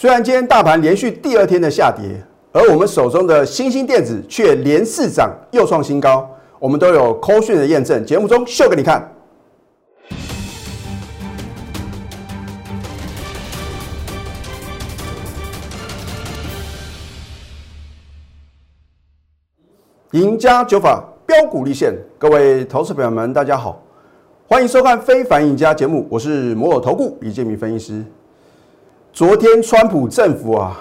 虽然今天大盘连续第二天的下跌，而我们手中的新兴电子却连四涨又创新高，我们都有扣讯的验证，节目中秀给你看。赢家九法标股立现，各位投资朋友们，大家好，欢迎收看《非凡赢家》节目，我是摩尔投顾李建明分析师。昨天川普政府啊，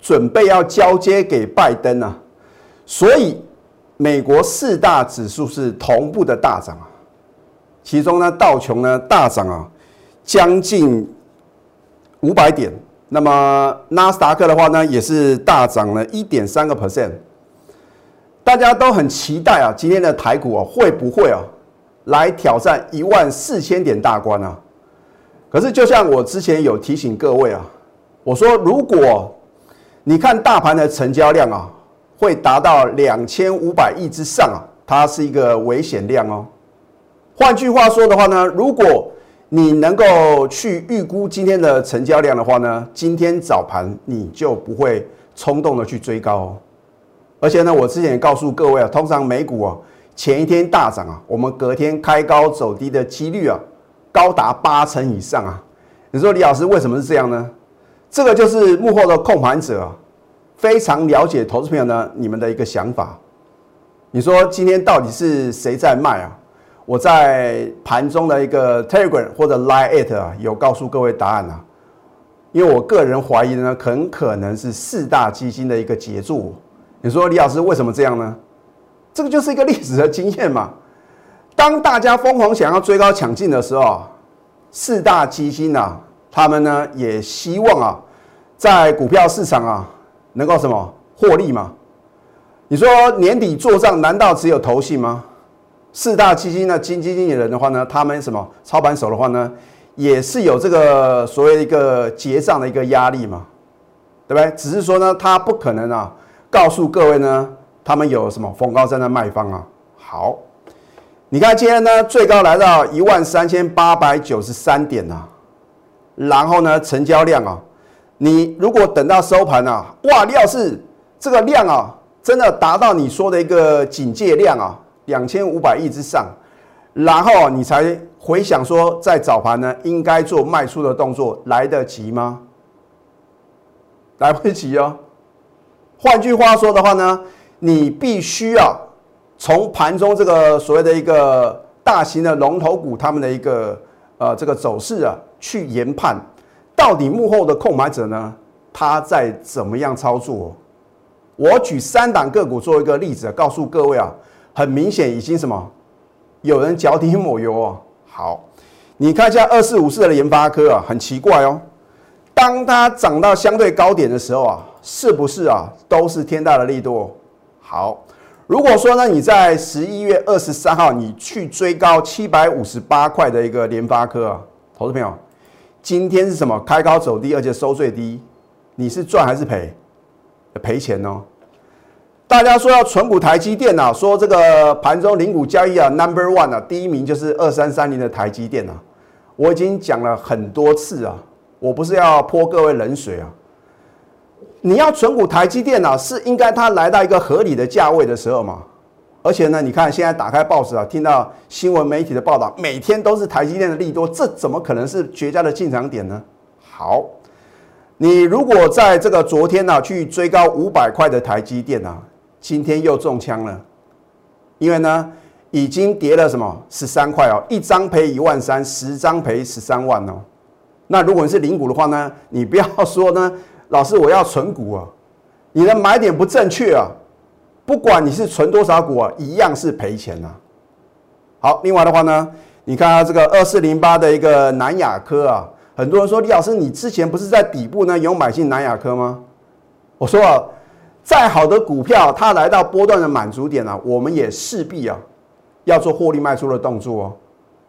准备要交接给拜登啊，所以美国四大指数是同步的大涨啊，其中呢道琼呢大涨啊，将近五百点，那么纳斯达克的话呢，也是大涨了一点三个 percent。大家都很期待啊，今天的台股啊会不会啊来挑战一万四千点大关啊？可是就像我之前有提醒各位啊，我说如果你看大盘的成交量啊会达到两千五百亿之上啊，它是一个危险量哦。换句话说的话呢，如果你能够去预估今天的成交量的话呢，今天早盘你就不会冲动的去追高哦。而且呢，我之前也告诉各位啊，通常美股啊前一天大涨啊，我们隔天开高走低的几率啊高达八成以上啊。你说李老师为什么是这样呢？这个就是幕后的控盘者，非常了解投资朋友呢你们的一个想法。你说今天到底是谁在卖啊？我在盘中的一个 Telegram 或者 Line at 啊有告诉各位答案啊。因为我个人怀疑呢，很可能是四大基金的一个杰作。你说李老师为什么这样呢？这个就是一个历史的经验嘛。当大家疯狂想要追高抢进的时候，四大基金啊，他们呢也希望啊，在股票市场啊能够什么获利嘛。你说年底做账难道只有投信吗？四大基金的基金经理人的话呢，他们什么操盘手的话呢，也是有这个所谓一个结账的一个压力嘛，对不对？只是说呢，他不可能啊。告诉各位呢，他们有什么逢高在那卖方啊？好，你看今天呢，最高来到一万三千八百九十三点呐，然后呢，成交量啊，你如果等到收盘啊，哇，要是这个量啊，真的达到你说的一个警戒量啊，两千五百亿之上，然后你才回想说，在早盘呢，应该做卖出的动作，来得及吗？来不及哦。换句话说的话呢，你必须要从盘中这个所谓的一个大型的龙头股他们的一个呃这个走势啊，去研判到底幕后的控买者呢，他在怎么样操作？我举三档个股做一个例子，告诉各位啊，很明显已经什么有人脚底抹油哦。好，你看一下二四五四的研发科啊，很奇怪哦，当它涨到相对高点的时候啊。是不是啊？都是天大的力度。好，如果说呢，你在十一月二十三号你去追高七百五十八块的一个联发科啊，投资朋友，今天是什么？开高走低，而且收最低，你是赚还是赔？赔钱哦。大家说要存股台积电啊，说这个盘中零股交易啊，Number One 啊，第一名就是二三三零的台积电啊。我已经讲了很多次啊，我不是要泼各位冷水啊。你要存股台积电啊，是应该它来到一个合理的价位的时候嘛？而且呢，你看现在打开报纸啊，听到新闻媒体的报道，每天都是台积电的利多，这怎么可能是绝佳的进场点呢？好，你如果在这个昨天呢去追高五百块的台积电啊，今天又中枪了，因为呢已经跌了什么十三块哦，一张赔一万三，十张赔十三万哦。那如果你是零股的话呢，你不要说呢。老师，我要存股啊！你的买点不正确啊，不管你是存多少股啊，一样是赔钱啊。好，另外的话呢，你看这个二四零八的一个南亚科啊，很多人说李老师，你之前不是在底部呢有买进南亚科吗？我说啊，再好的股票，它来到波段的满足点啊，我们也势必啊要做获利卖出的动作哦，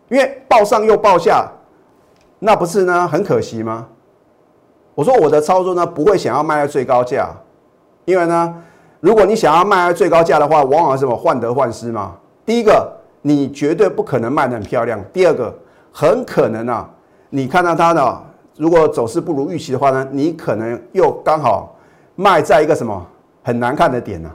因为报上又报下，那不是呢很可惜吗？我说我的操作呢，不会想要卖在最高价，因为呢，如果你想要卖在最高价的话，往往是什么患得患失嘛。第一个，你绝对不可能卖得很漂亮；第二个，很可能啊，你看到它呢如果走势不如预期的话呢，你可能又刚好卖在一个什么很难看的点呢？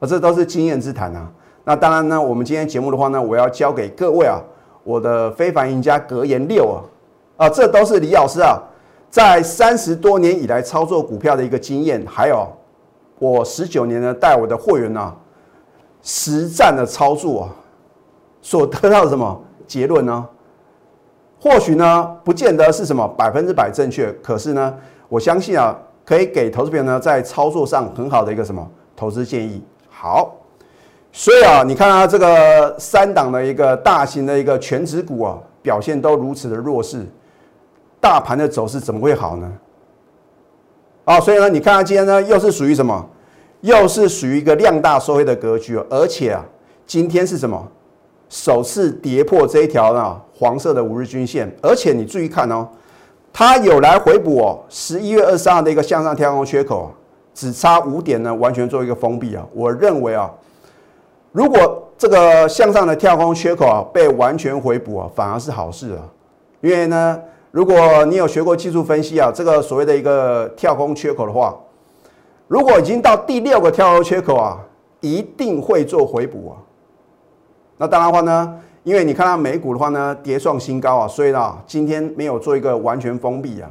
啊，这都是经验之谈啊。那当然呢，我们今天节目的话呢，我要教给各位啊，我的非凡赢家格言六啊，啊，这都是李老师啊，在三十多年以来操作股票的一个经验，还有我十九年呢带我的会员呢实战的操作啊，所得到的什么结论呢？或许呢，不见得是什么百分之百正确，可是呢，我相信啊，可以给投资朋友呢在操作上很好的一个什么投资建议。好，所以啊，你看啊，这个三档的一个大型的一个全指股啊，表现都如此的弱势，大盘的走势怎么会好呢？啊，所以呢，你看啊，今天呢又是属于什么？又是属于一个量大收黑的格局，而且啊，今天是什么？首次跌破这一条呢黄色的五日均线，而且你注意看哦，它有来回补哦，十一月二十号的一个向上跳空缺口，只差五点呢，完全做一个封闭啊。我认为啊，如果这个向上的跳空缺口啊被完全回补啊，反而是好事啊。因为呢，如果你有学过技术分析啊，这个所谓的一个跳空缺口的话，如果已经到第六个跳空缺口啊，一定会做回补啊。那当然话呢，因为你看到美股的话呢，跌创新高啊，所以呢，今天没有做一个完全封闭啊。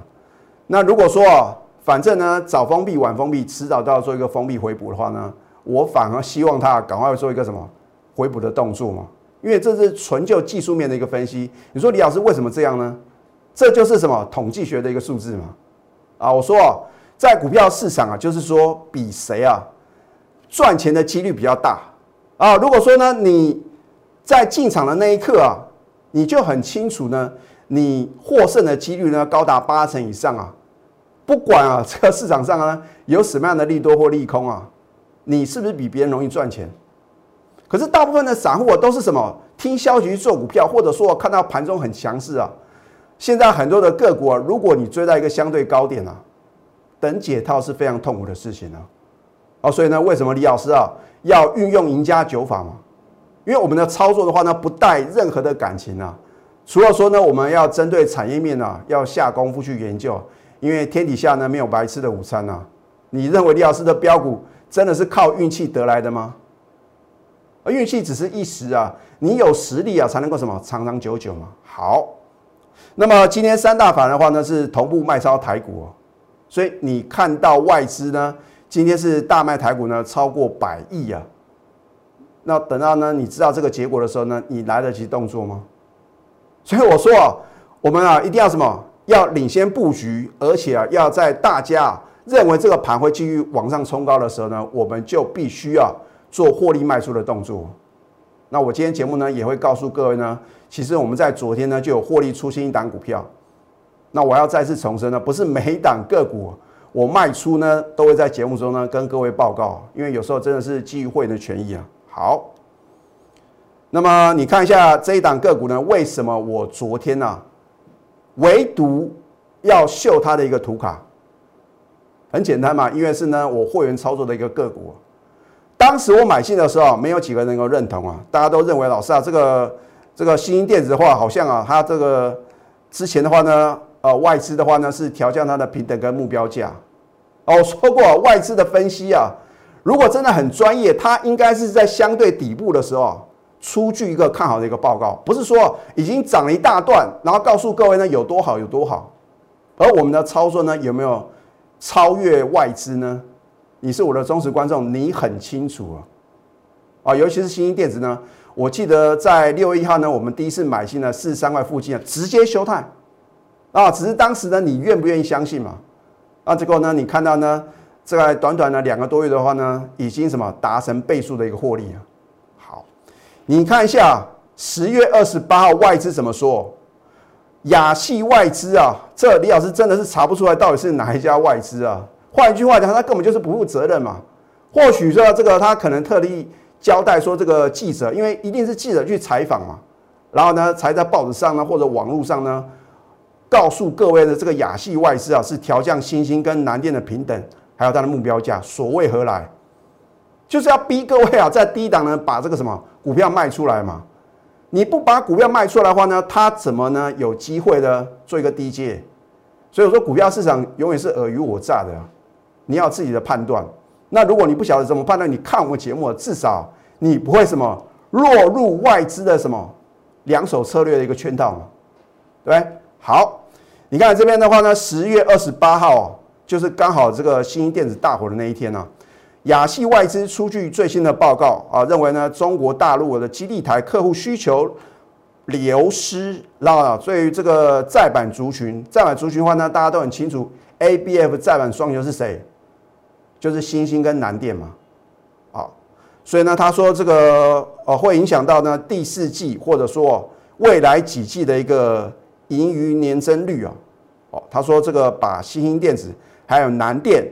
那如果说啊，反正呢，早封闭晚封闭，迟早都要做一个封闭回补的话呢，我反而希望它赶快做一个什么回补的动作嘛。因为这是纯就技术面的一个分析。你说李老师为什么这样呢？这就是什么统计学的一个数字嘛。啊，我说啊，在股票市场啊，就是说比谁啊赚钱的几率比较大啊。如果说呢，你在进场的那一刻啊，你就很清楚呢，你获胜的几率呢高达八成以上啊。不管啊 这个市场上呢有什么样的利多或利空啊，你是不是比别人容易赚钱？可是大部分的散户都是什么听消息做股票，或者说看到盘中很强势啊。现在很多的个股啊，如果你追到一个相对高点啊，等解套是非常痛苦的事情啊。哦，所以呢，为什么李老师啊要运用赢家九法嘛？因为我们的操作的话呢，不带任何的感情啊，除了说呢，我们要针对产业面啊，要下功夫去研究。因为天底下呢没有白吃的午餐呐。你认为李老师的标股真的是靠运气得来的吗？而运气只是一时啊，你有实力啊，才能够什么长长久久嘛。好，那么今天三大法的话呢是同步卖超台股哦，所以你看到外资呢今天是大卖台股呢超过百亿啊。那等到呢，你知道这个结果的时候呢，你来得及动作吗？所以我说啊，我们啊一定要什么？要领先布局，而且啊要在大家认为这个盘会继续往上冲高的时候呢，我们就必须要做获利卖出的动作。那我今天节目呢也会告诉各位呢，其实我们在昨天呢就有获利出新一档股票。那我要再次重申呢，不是每一档个股我卖出呢都会在节目中呢跟各位报告，因为有时候真的是基于会员的权益啊。好，那么你看一下这一档个股呢？为什么我昨天呢，唯独要秀它的一个图卡？很简单嘛，因为是呢我会员操作的一个个股。当时我买进的时候，没有几个人能够认同啊，大家都认为老师啊，这个这个新兴电子的话，好像啊，它这个之前的话呢，呃，外资的话呢是调降它的平等跟目标价。哦，我说过外资的分析啊。如果真的很专业，它应该是在相对底部的时候出具一个看好的一个报告，不是说已经涨了一大段，然后告诉各位呢有多好有多好。而我们的操作呢有没有超越外资呢？你是我的忠实观众，你很清楚啊。啊，尤其是新兴电子呢，我记得在六月一号呢，我们第一次买进了四十三块附近啊，直接休态啊，只是当时呢你愿不愿意相信嘛？啊，结果呢你看到呢？在短短的两个多月的话呢，已经什么达成倍数的一个获利啊。好，你看一下十月二十八号外资怎么说？亚系外资啊，这李老师真的是查不出来到底是哪一家外资啊。换一句话讲，他根本就是不负责任嘛。或许说这个他可能特地交代说这个记者，因为一定是记者去采访嘛，然后呢才在报纸上呢或者网络上呢告诉各位的这个亚系外资啊是调降新兴跟南电的平等。还有它的目标价，所谓何来？就是要逼各位啊，在低档呢把这个什么股票卖出来嘛。你不把股票卖出来的话呢，他怎么呢有机会呢做一个低阶？所以我说股票市场永远是尔虞我诈的，你要自己的判断。那如果你不晓得怎么判断，你看我们节目，至少你不会什么落入外资的什么两手策略的一个圈套嘛，对？好，你看这边的话呢，十月二十八号就是刚好这个新兴电子大火的那一天呢。亚系外资出具最新的报告啊，认为呢中国大陆的基地台客户需求流失，然后对于这个再版族群，再版族群的话呢，大家都很清楚，A、B、F 再版双雄是谁？就是新兴跟南电嘛，啊，所以呢他说这个呃会影响到呢第四季或者说未来几季的一个盈余年增率啊，哦，他说这个把新兴电子还有南电。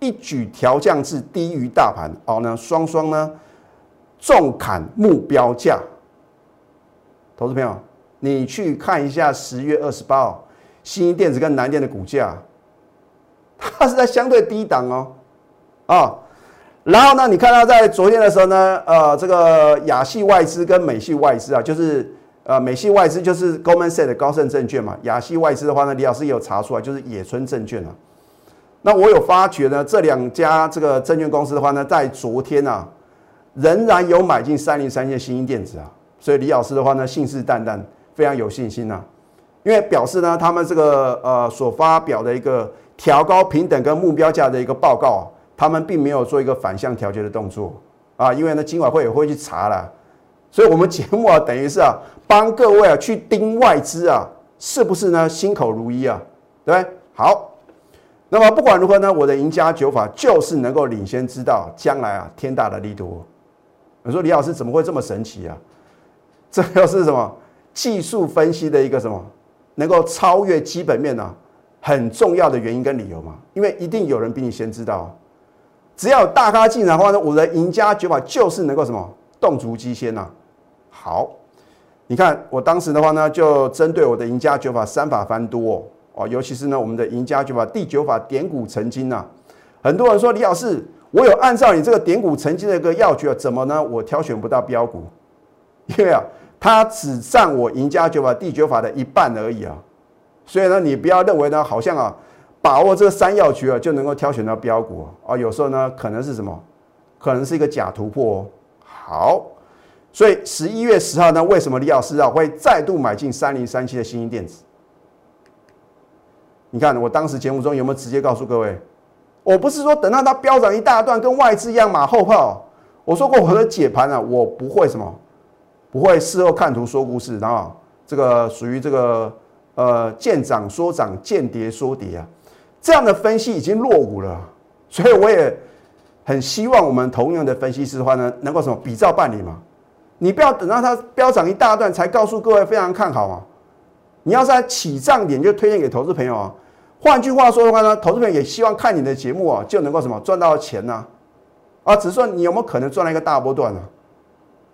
一举调降至低于大盘，哦呢，双双呢重砍目标价。投资朋友，你去看一下十月二十八号，新兴电子跟南电的股价，它是在相对低档哦，啊，然后呢，你看到在昨天的时候呢，呃，这个亚系外资跟美系外资啊，就是呃美系外资就是 Goldman Sachs 的高盛证券嘛，亚系外资的话呢，李老师有查出来，就是野村证券啊。那我有发觉呢，这两家这个证券公司的话呢，在昨天啊，仍然有买进三零三线新兴电子啊，所以李老师的话呢，信誓旦旦，非常有信心呐，因为表示呢，他们这个呃所发表的一个调高平等跟目标价的一个报告啊，他们并没有做一个反向调节的动作啊，因为呢，今晚会也会去查了，所以我们节目啊，等于是啊，帮各位啊去盯外资啊，是不是呢？心口如一啊，对不对？好。那么不管如何呢，我的赢家九法就是能够领先知道将来啊天大的利多。你说李老师怎么会这么神奇啊？这又是什么技术分析的一个什么能够超越基本面呢？很重要的原因跟理由嘛？因为一定有人比你先知道。只要有大咖进场的话呢，我的赢家九法就是能够什么动足机先呐。好，你看我当时的话呢，就针对我的赢家九法三法翻多。哦，尤其是呢，我们的赢家九法第九法点股成金呐，很多人说李老师，我有按照你这个点股成金的一个要诀，怎么呢？我挑选不到标股，因为啊，它只占我赢家九法第九法的一半而已啊。所以呢，你不要认为呢，好像啊，把握这个三要诀啊，就能够挑选到标股啊。有时候呢，可能是什么？可能是一个假突破哦。好，所以十一月十号呢，为什么李老师啊会再度买进三零三七的新兴电子？你看，我当时节目中有没有直接告诉各位？我不是说等到它飙涨一大段，跟外资一样马后炮。我说过我的解盘啊，我不会什么，不会事后看图说故事，然后这个属于这个呃见涨说涨，见跌说跌啊，这样的分析已经落伍了。所以我也很希望我们同样的分析师的话呢，能够什么比照办理嘛。你不要等到它飙涨一大段才告诉各位非常看好啊。你要在起涨点就推荐给投资朋友啊。换句话说的话呢，投资朋友也希望看你的节目啊，就能够什么赚到钱呢？啊，只是说你有没有可能赚了一个大波段呢？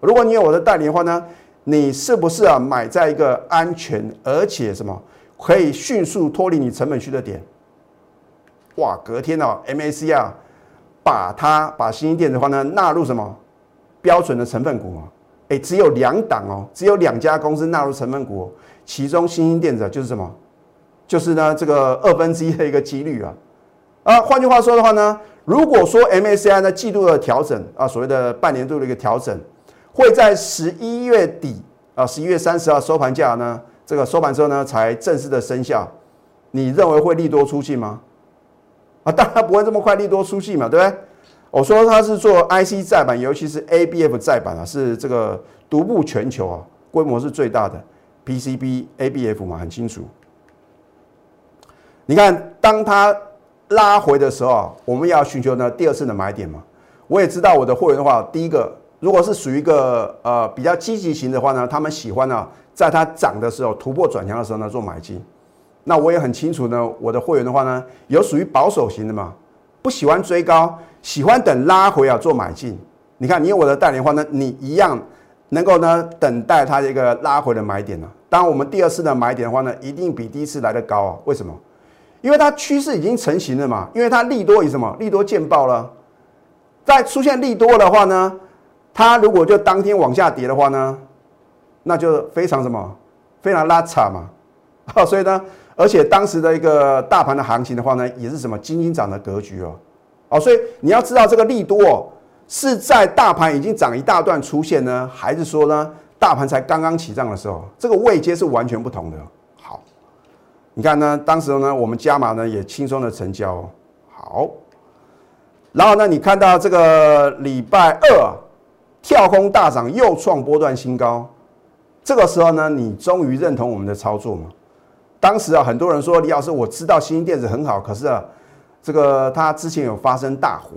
如果你有我的代理的话呢，你是不是啊买在一个安全而且什么可以迅速脱离你成本区的点？哇，隔天呢，MAC 啊，把它把新兴电子的话呢纳入什么标准的成分股啊？哎，只有两档哦，只有两家公司纳入成分股，其中新兴电子就是什么？就是呢，这个二分之一的一个几率啊，啊，换句话说的话呢，如果说 MACI 呢季度的调整啊，所谓的半年度的一个调整，会在十一月底啊，十一月三十号收盘价呢，这个收盘之后呢才正式的生效，你认为会利多出尽吗？啊，当然不会这么快利多出尽嘛，对不对？我说它是做 IC 再版，尤其是 ABF 再版啊，是这个独步全球啊，规模是最大的 PCB ABF 嘛，很清楚。你看，当它拉回的时候啊，我们要寻求呢第二次的买点嘛。我也知道我的会员的话，第一个如果是属于一个呃比较积极型的话呢，他们喜欢呢在它涨的时候突破转强的时候呢做买进。那我也很清楚呢，我的会员的话呢，有属于保守型的嘛，不喜欢追高，喜欢等拉回啊做买进。你看，你有我的代理的话呢，你一样能够呢等待它这个拉回的买点呢。当然，我们第二次的买点的话呢，一定比第一次来的高啊。为什么？因为它趋势已经成型了嘛，因为它利多以什么利多见爆了，再出现利多的话呢，它如果就当天往下跌的话呢，那就非常什么非常拉差嘛，所以呢，而且当时的一个大盘的行情的话呢，也是什么金金涨的格局哦，哦，所以你要知道这个利多哦，是在大盘已经涨一大段出现呢，还是说呢，大盘才刚刚起涨的时候，这个位阶是完全不同的。好，你看呢，当时呢，我们加码呢也轻松的成交哦。好，然后呢，你看到这个礼拜二跳空大涨，又创波段新高，这个时候呢，你终于认同我们的操作吗？当时啊，很多人说李老师，我知道新兴电子很好，可是啊，这个它之前有发生大火，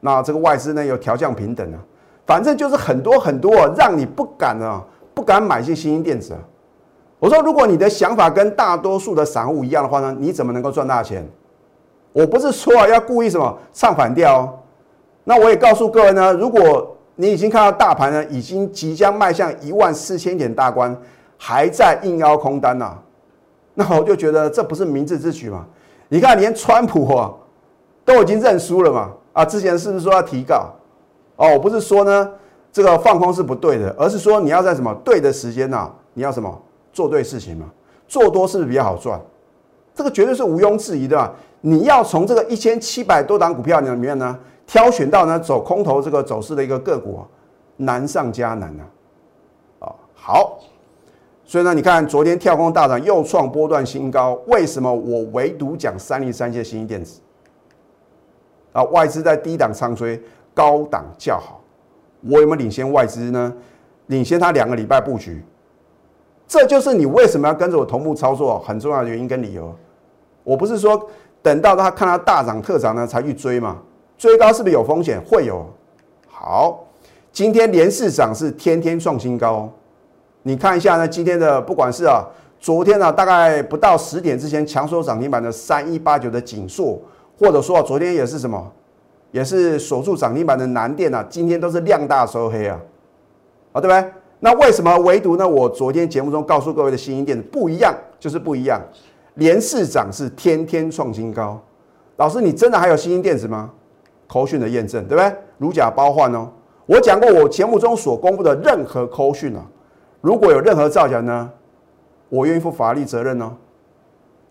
那这个外资呢有调降平等啊，反正就是很多很多啊，让你不敢啊，不敢买进新兴电子啊。我说，如果你的想法跟大多数的散户一样的话呢，你怎么能够赚大钱？我不是说啊要故意什么唱反调。那我也告诉各位呢，如果你已经看到大盘呢已经即将迈向一万四千点大关，还在硬腰空单呐。那我就觉得这不是明智之举嘛？你看，连川普啊都已经认输了嘛？啊，之前是不是说要提告？哦，不是说呢这个放空是不对的，而是说你要在什么对的时间呐？你要什么做对事情嘛？做多是不是比较好赚？这个绝对是毋庸置疑的。你要从这个一千七百多档股票里面呢挑选到呢走空头这个走势的一个个股，啊难上加难啊！啊，好。所以呢，你看昨天跳空大涨，又创波段新高。为什么我唯独讲三零三线新兴电子？啊，外资在低档仓追，高档较好。我有没有领先外资呢？领先它两个礼拜布局。这就是你为什么要跟着我同步操作很重要的原因跟理由。我不是说等到它看它大涨特涨呢才去追嘛？追高是不是有风险？会有。好，今天连市涨是天天创新高。你看一下呢，今天的不管是啊，昨天呢大概不到十点之前强收涨停板的三一八九的锦硕，或者说昨天也是什么，也是锁住涨停板的南电啊，今天都是量大收黑啊，啊对不对？那为什么唯独呢？我昨天节目中告诉各位的新兴电子不一样，就是不一样，连市涨是天天创新高。老师，你真的还有新兴电子吗？扣讯的验证对不对？如假包换哦。我讲过，我节目中所公布的任何扣讯啊。如果有任何造假呢，我愿意负法律责任哦。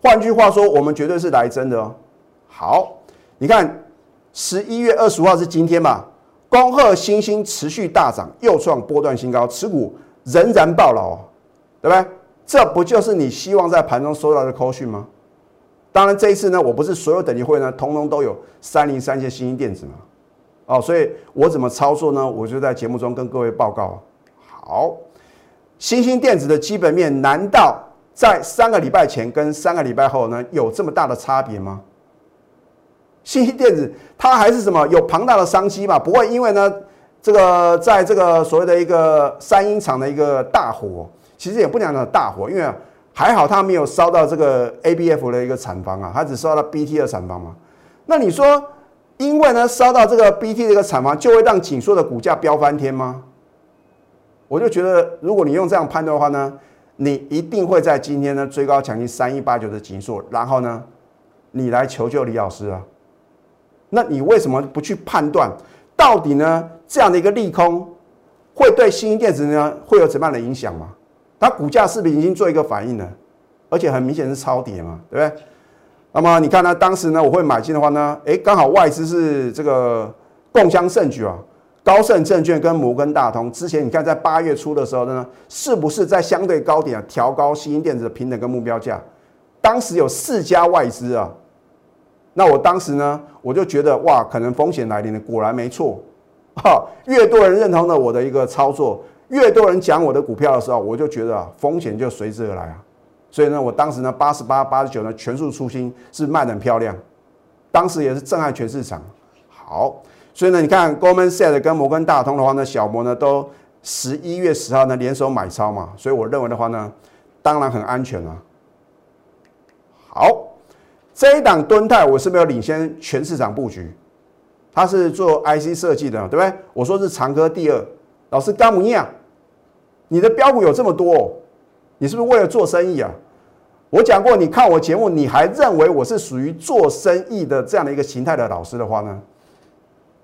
换句话说，我们绝对是来真的哦。好，你看十一月二十五号是今天嘛？恭贺新兴持续大涨，又创波段新高，持股仍然爆牢，对不对？这不就是你希望在盘中收到的扣讯吗？当然，这一次呢，我不是所有等级会呢，通通都有三零三线新兴电子嘛。哦，所以我怎么操作呢？我就在节目中跟各位报告。好。新兴电子的基本面难道在三个礼拜前跟三个礼拜后呢有这么大的差别吗？新兴电子它还是什么有庞大的商机嘛？不会因为呢这个在这个所谓的一个三英厂的一个大火，其实也不讲的大火，因为还好它没有烧到这个 ABF 的一个厂房啊，它只烧到 BT 的厂房嘛。那你说因为呢烧到这个 BT 的一个厂房，就会让紧缩的股价飙翻天吗？我就觉得，如果你用这样判断的话呢，你一定会在今天呢追高抢进三一八九的紧缩，然后呢，你来求救李老师啊？那你为什么不去判断，到底呢这样的一个利空会对新兴电子呢会有怎么样的影响吗？它股价是不是已经做一个反应了？而且很明显是超跌嘛，对不对？那么你看呢，当时呢我会买进的话呢，诶，刚好外资是这个共襄盛举啊。高盛证券跟摩根大通之前，你看在八月初的时候呢，是不是在相对高点啊调高新兴电子的平等跟目标价？当时有四家外资啊，那我当时呢，我就觉得哇，可能风险来临了。果然没错，哈，越多人认同了我的一个操作，越多人讲我的股票的时候，我就觉得啊，风险就随之而来啊。所以呢，我当时呢，八十八、八十九呢，全数出清，是卖的很漂亮，当时也是震撼全市场。好。所以呢，你看 Goldman Sachs 跟摩根大通的话呢，小摩呢都十一月十号呢联手买超嘛，所以我认为的话呢，当然很安全啊。好，这一档敦泰我是不是有领先全市场布局？它是做 IC 设计的，对不对？我说是长科第二，老师干姆尼啊，你的标股有这么多，哦你是不是为了做生意啊？我讲过，你看我节目，你还认为我是属于做生意的这样的一个形态的老师的话呢？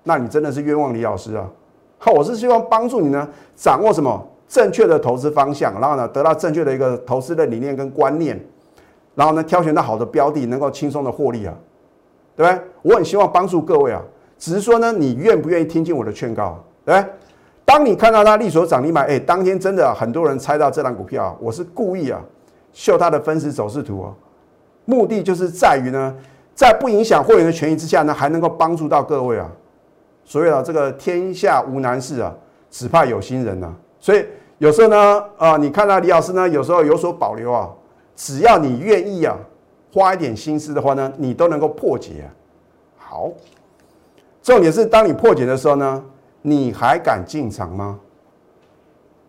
那你真的是冤枉李老师啊！好，我是希望帮助你呢，掌握什么正确的投资方向，然后呢，得到正确的一个投资的理念跟观念，然后呢挑选到好的标的，能够轻松的获利啊，对不对？我很希望帮助各位啊，只是说呢，你愿不愿意听进我的劝告，对不对？当你看到它利所涨停板，哎，当天真的很多人猜到这档股票，我是故意啊秀它的分时走势图哦，目的就是在于呢，在不影响会员的权益之下呢，还能够帮助到各位啊。所以啊，这个天下无难事啊，只怕有心人呐。所以有时候呢，啊，你看到李老师呢，有时候有所保留啊，只要你愿意啊，花一点心思的话呢，你都能够破解。好，重点是当你破解的时候呢。你还敢进场吗？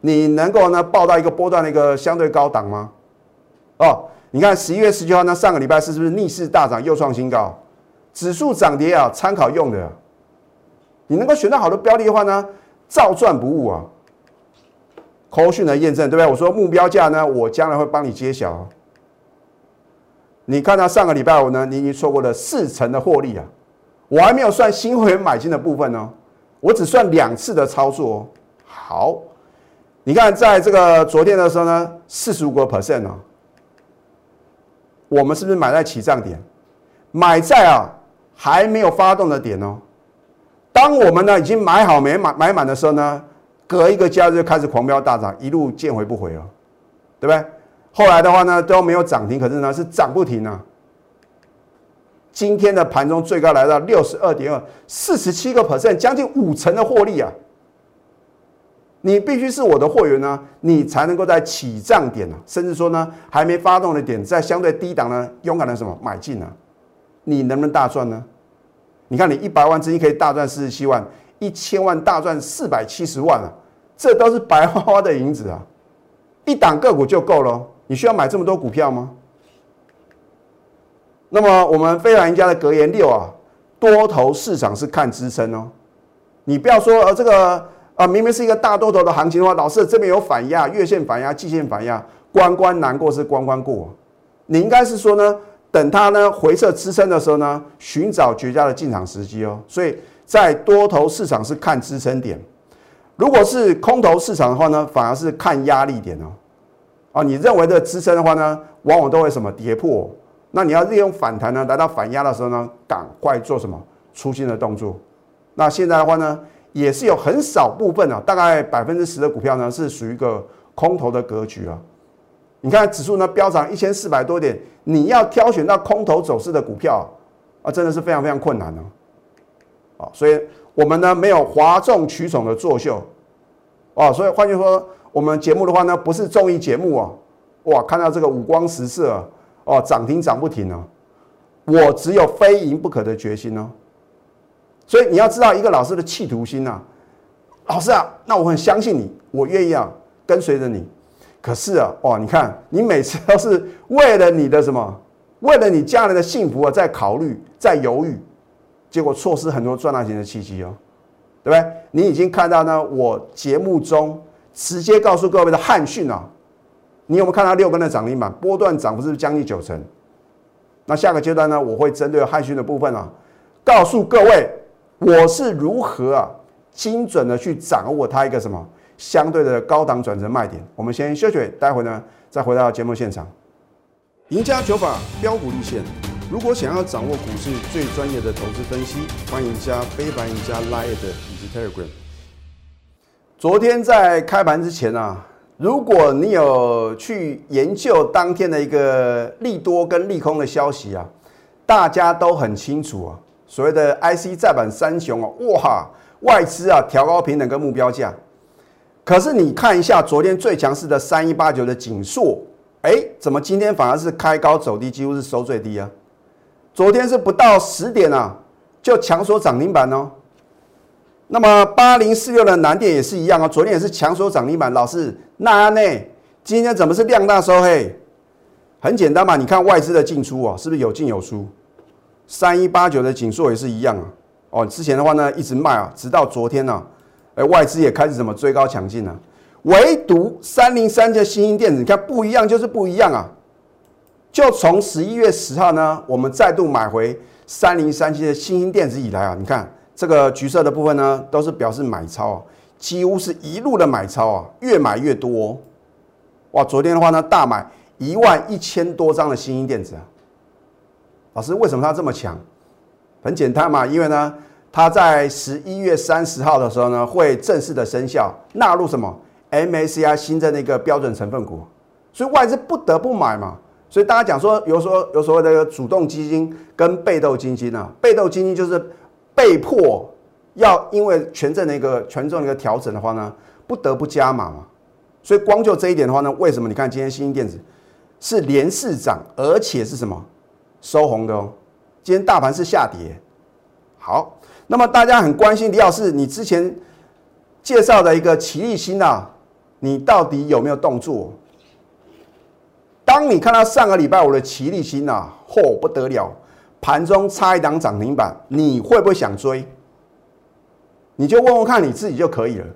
你能够呢报到一个波段的一个相对高档吗？哦，你看十一月十九号呢，上个礼拜四是不是逆势大涨又创新高？指数涨跌啊，参考用的。你能够选到好的标的的话呢，照赚不误啊。口讯的验证对不对？我说目标价呢，我将来会帮你揭晓。你看到上个礼拜五呢，你已经错过了四成的获利啊，我还没有算新会员买进的部分哦。我只算两次的操作哦，好，你看在这个昨天的时候呢，四十五个 percent 哦，我们是不是买在起涨点？买在啊还没有发动的点哦。当我们呢已经买好没买买满的时候呢，隔一个假日就开始狂飙大涨，一路见回不回了，对不对？后来的话呢都没有涨停，可是呢是涨不停啊。今天的盘中最高来到六十二点二，四十七个 percent，将近五成的获利啊！你必须是我的货源呢，你才能够在起涨点呢，甚至说呢还没发动的点，在相对低档呢，勇敢的什么买进呢？你能不能大赚呢？你看，你一百万资金可以大赚四十七万，一千万大赚四百七十万啊！这都是白花花的银子啊！一档个股就够了，你需要买这么多股票吗？那么我们非凡家的格言六啊，多头市场是看支撑哦。你不要说呃这个啊明明是一个大多头的行情的话，老师这边有反压，月线反压，季线反压，关关难过是关关过。你应该是说呢，等它呢回撤支撑的时候呢，寻找绝佳的进场时机哦。所以在多头市场是看支撑点，如果是空头市场的话呢，反而是看压力点哦。啊，你认为的支撑的话呢，往往都会什么跌破。那你要利用反弹呢，来到反压的时候呢，赶快做什么出新的动作？那现在的话呢，也是有很少部分啊，大概百分之十的股票呢，是属于一个空头的格局啊。你看指数呢飙涨一千四百多点，你要挑选到空头走势的股票啊，真的是非常非常困难呢。啊，所以我们呢没有哗众取宠的作秀啊，所以换句话说，我们节目的话呢，不是综艺节目啊，哇，看到这个五光十色。哦，涨停涨不停哦，我只有非赢不可的决心哦。所以你要知道一个老师的企图心呐，老师啊，那我很相信你，我愿意啊跟随着你。可是啊，哇，你看你每次都是为了你的什么，为了你家人的幸福啊，在考虑，在犹豫，结果错失很多赚大钱的契机哦，对不对？你已经看到呢，我节目中直接告诉各位的汉讯啊。你有没有看到六根的涨停板？波段涨幅是不是将近九成？那下个阶段呢？我会针对汉讯的部分啊，告诉各位我是如何啊精准的去掌握它一个什么相对的高档转折卖点。我们先休息，待会呢再回到节目现场。赢家九法标股立线，如果想要掌握股市最专业的投资分析，欢迎加非凡、赢家 Line 以及 Telegram。昨天在开盘之前啊。如果你有去研究当天的一个利多跟利空的消息啊，大家都很清楚啊。所谓的 IC 再版三雄啊，哇，外资啊调高平等跟目标价。可是你看一下昨天最强势的三一八九的锦硕，哎，怎么今天反而是开高走低，几乎是收最低啊？昨天是不到十点啊，就强锁涨停板哦。那么八零四六的南电也是一样啊，昨天也是强手涨停板。老师，那呢？今天怎么是量大收黑？很简单嘛，你看外资的进出啊，是不是有进有出？三一八九的锦硕也是一样啊。哦，之前的话呢一直卖啊，直到昨天呢，而，外资也开始怎么追高抢进了。唯独三零三的新兴电子，你看不一样就是不一样啊。就从十一月十号呢，我们再度买回三零三七的新兴电子以来啊，你看。这个橘色的部分呢，都是表示买超啊，几乎是一路的买超啊，越买越多。哇，昨天的话呢，大买一万一千多张的新兴电子啊。老师，为什么它这么强？很简单嘛，因为呢，它在十一月三十号的时候呢，会正式的生效，纳入什么 MACI 新增的一个标准成分股，所以外资不得不买嘛。所以大家讲说，有说有所谓的主动基金跟被动基金啊，被动基金就是被迫要因为权证的一个权重的一个调整的话呢，不得不加码嘛。所以光就这一点的话呢，为什么你看今天新兴电子是连市涨，而且是什么收红的哦？今天大盘是下跌。好，那么大家很关心李老师，你之前介绍的一个奇力新啊，你到底有没有动作？当你看到上个礼拜五的奇力新啊，嚯不得了，盘中差一档涨停板，你会不会想追？你就问问看你自己就可以了。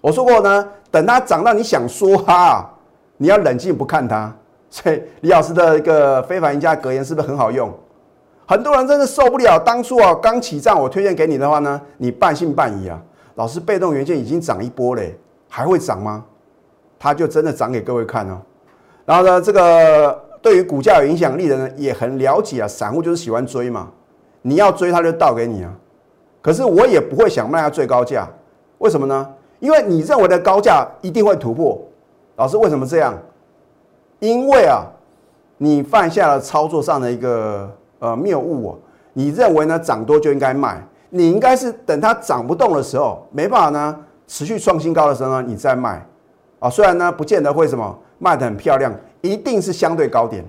我说过呢，等它涨到你想说它，你要冷静不看它。所以李老师的一个非凡赢家格言是不是很好用？很多人真的受不了，当初啊刚起涨，我推荐给你的话呢，你半信半疑啊。老师被动元件已经涨一波嘞，还会涨吗？它就真的涨给各位看哦。然后呢，这个对于股价有影响力的人也很了解啊。散户就是喜欢追嘛，你要追他就倒给你啊。可是我也不会想卖到最高价，为什么呢？因为你认为的高价一定会突破。老师为什么这样？因为啊，你犯下了操作上的一个呃谬误哦。你认为呢涨多就应该卖，你应该是等它涨不动的时候，没办法呢持续创新高的时候呢你再卖啊。虽然呢不见得会什么。卖的很漂亮，一定是相对高点。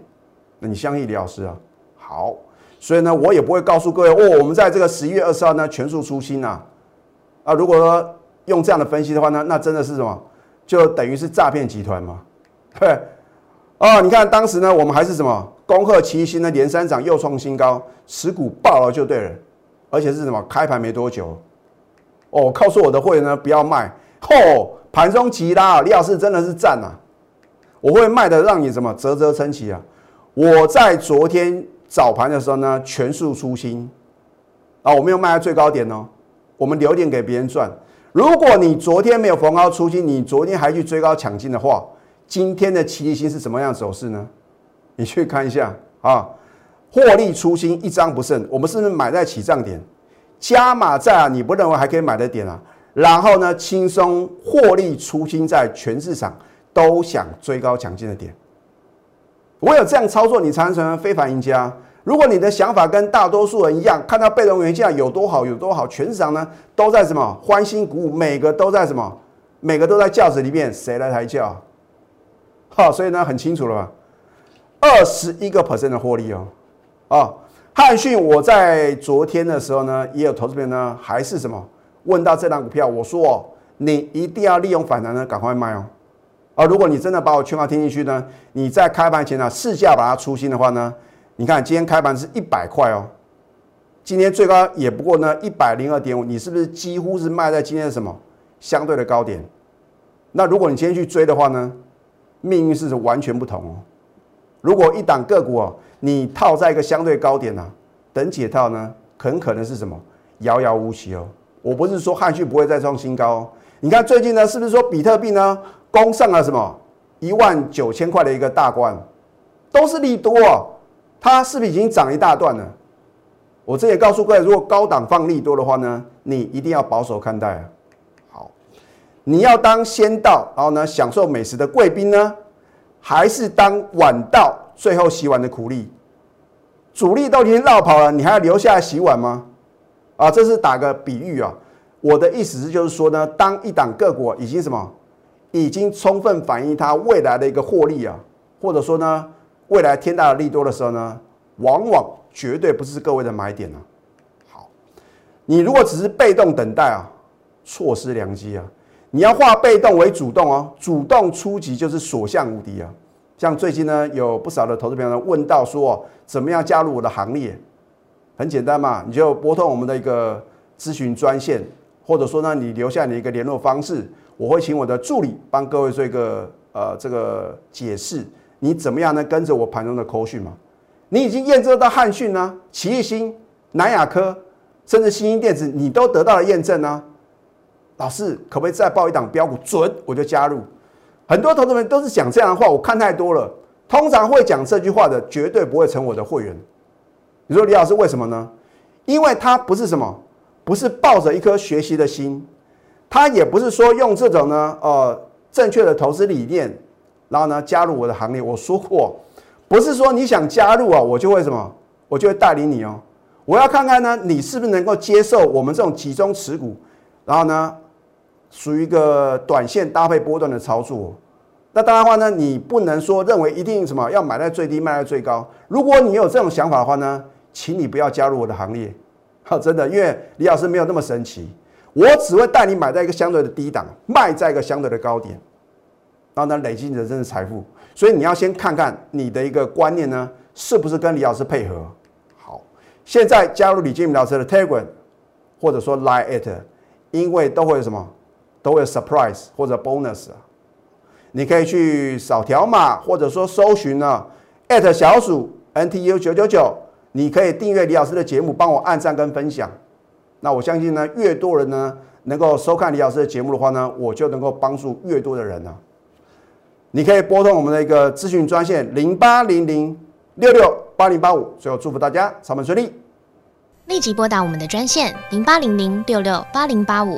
那你相信李老师啊？好，所以呢，我也不会告诉各位哦，我们在这个十一月二十号呢全数出新啊。啊，如果说用这样的分析的话呢，那真的是什么？就等于是诈骗集团嘛？对。哦，你看当时呢，我们还是什么？恭贺齐新呢连三涨又创新高，持股爆了就对了。而且是什么？开盘没多久。哦，告诉我的会员呢不要卖。嚯，盘中急拉，李老师真的是赞啊！我会卖的让你什么啧啧称奇啊！我在昨天早盘的时候呢，全数出新啊，我没有卖在最高点哦，我们留点给别人赚。如果你昨天没有逢高出新，你昨天还去追高抢进的话，今天的奇力新是什么样的走势呢？你去看一下啊，获利初心一张不剩，我们是不是买在起涨点，加码在啊？你不认为还可以买的点啊？然后呢，轻松获利初心在全市场。都想追高抢进的点，唯有这样操作，你才能成为非凡赢家。如果你的想法跟大多数人一样，看到被动元件有多好有多好，全市场呢都在什么欢欣鼓舞，每个都在什么，每个都在轿子里面，谁来抬轿？好，所以呢很清楚了吧？二十一个 percent 的获利哦，啊，汉讯我在昨天的时候呢，也有投资朋友呢，还是什么问到这档股票，我说哦，你一定要利用反弹呢，赶快卖哦。而如果你真的把我劝告听进去呢，你在开盘前呢试价把它出新的话呢，你看今天开盘是一百块哦，今天最高也不过呢一百零二点五，你是不是几乎是卖在今天的什么相对的高点？那如果你今天去追的话呢，命运是完全不同哦。如果一档个股哦，你套在一个相对高点呢，等解套呢，很可能是什么遥遥无期哦。我不是说汉讯不会再创新高哦，你看最近呢，是不是说比特币呢？攻上了什么一万九千块的一个大关，都是利多哦！它是不是已经涨一大段了？我这也告诉各位，如果高档放利多的话呢，你一定要保守看待啊。好，你要当先到，然后呢享受美食的贵宾呢，还是当晚到最后洗碗的苦力？主力都已经绕跑了，你还要留下来洗碗吗？啊，这是打个比喻啊。我的意思是，就是说呢，当一档个股已经什么？已经充分反映它未来的一个获利啊，或者说呢，未来天大的利多的时候呢，往往绝对不是各位的买点啊。好，你如果只是被动等待啊，错失良机啊。你要化被动为主动哦，主动出击就是所向无敌啊。像最近呢，有不少的投资朋友呢问到说，怎么样加入我的行列？很简单嘛，你就拨通我们的一个咨询专线，或者说呢，你留下你一个联络方式。我会请我的助理帮各位做一个呃这个解释，你怎么样呢？跟着我盘中的口讯嘛？你已经验证到汉讯呢、奇异星、南亚科，甚至新兴电子，你都得到了验证呢。老师可不可以再报一档标股准？我就加入。很多投资人都是讲这样的话，我看太多了。通常会讲这句话的，绝对不会成我的会员。你说李老师为什么呢？因为他不是什么，不是抱着一颗学习的心，他也不是说用这种呢，呃，正确的投资理念，然后呢加入我的行列。我说过，不是说你想加入啊，我就会什么，我就会带领你哦。我要看看呢，你是不是能够接受我们这种集中持股，然后呢，属于一个短线搭配波段的操作。那当然话呢，你不能说认为一定什么要买在最低卖在最高。如果你有这种想法的话呢？请你不要加入我的行列，好，真的，因为李老师没有那么神奇，我只会带你买在一个相对的低档，卖在一个相对的高点，然后呢，累积你的真实财富。所以你要先看看你的一个观念呢，是不是跟李老师配合。好，现在加入李建明老师的 Telegram，或者说 Line at，因为都会有什么，都会 surprise 或者 bonus 啊，你可以去扫条码，或者说搜寻呢 at 小鼠 NTU 九九九。你可以订阅李老师的节目，帮我按赞跟分享。那我相信呢，越多人呢能够收看李老师的节目的话呢，我就能够帮助越多的人呢。你可以拨通我们的一个咨询专线零八零零六六八零八五。最后祝福大家上班顺利，立即拨打我们的专线零八零零六六八零八五。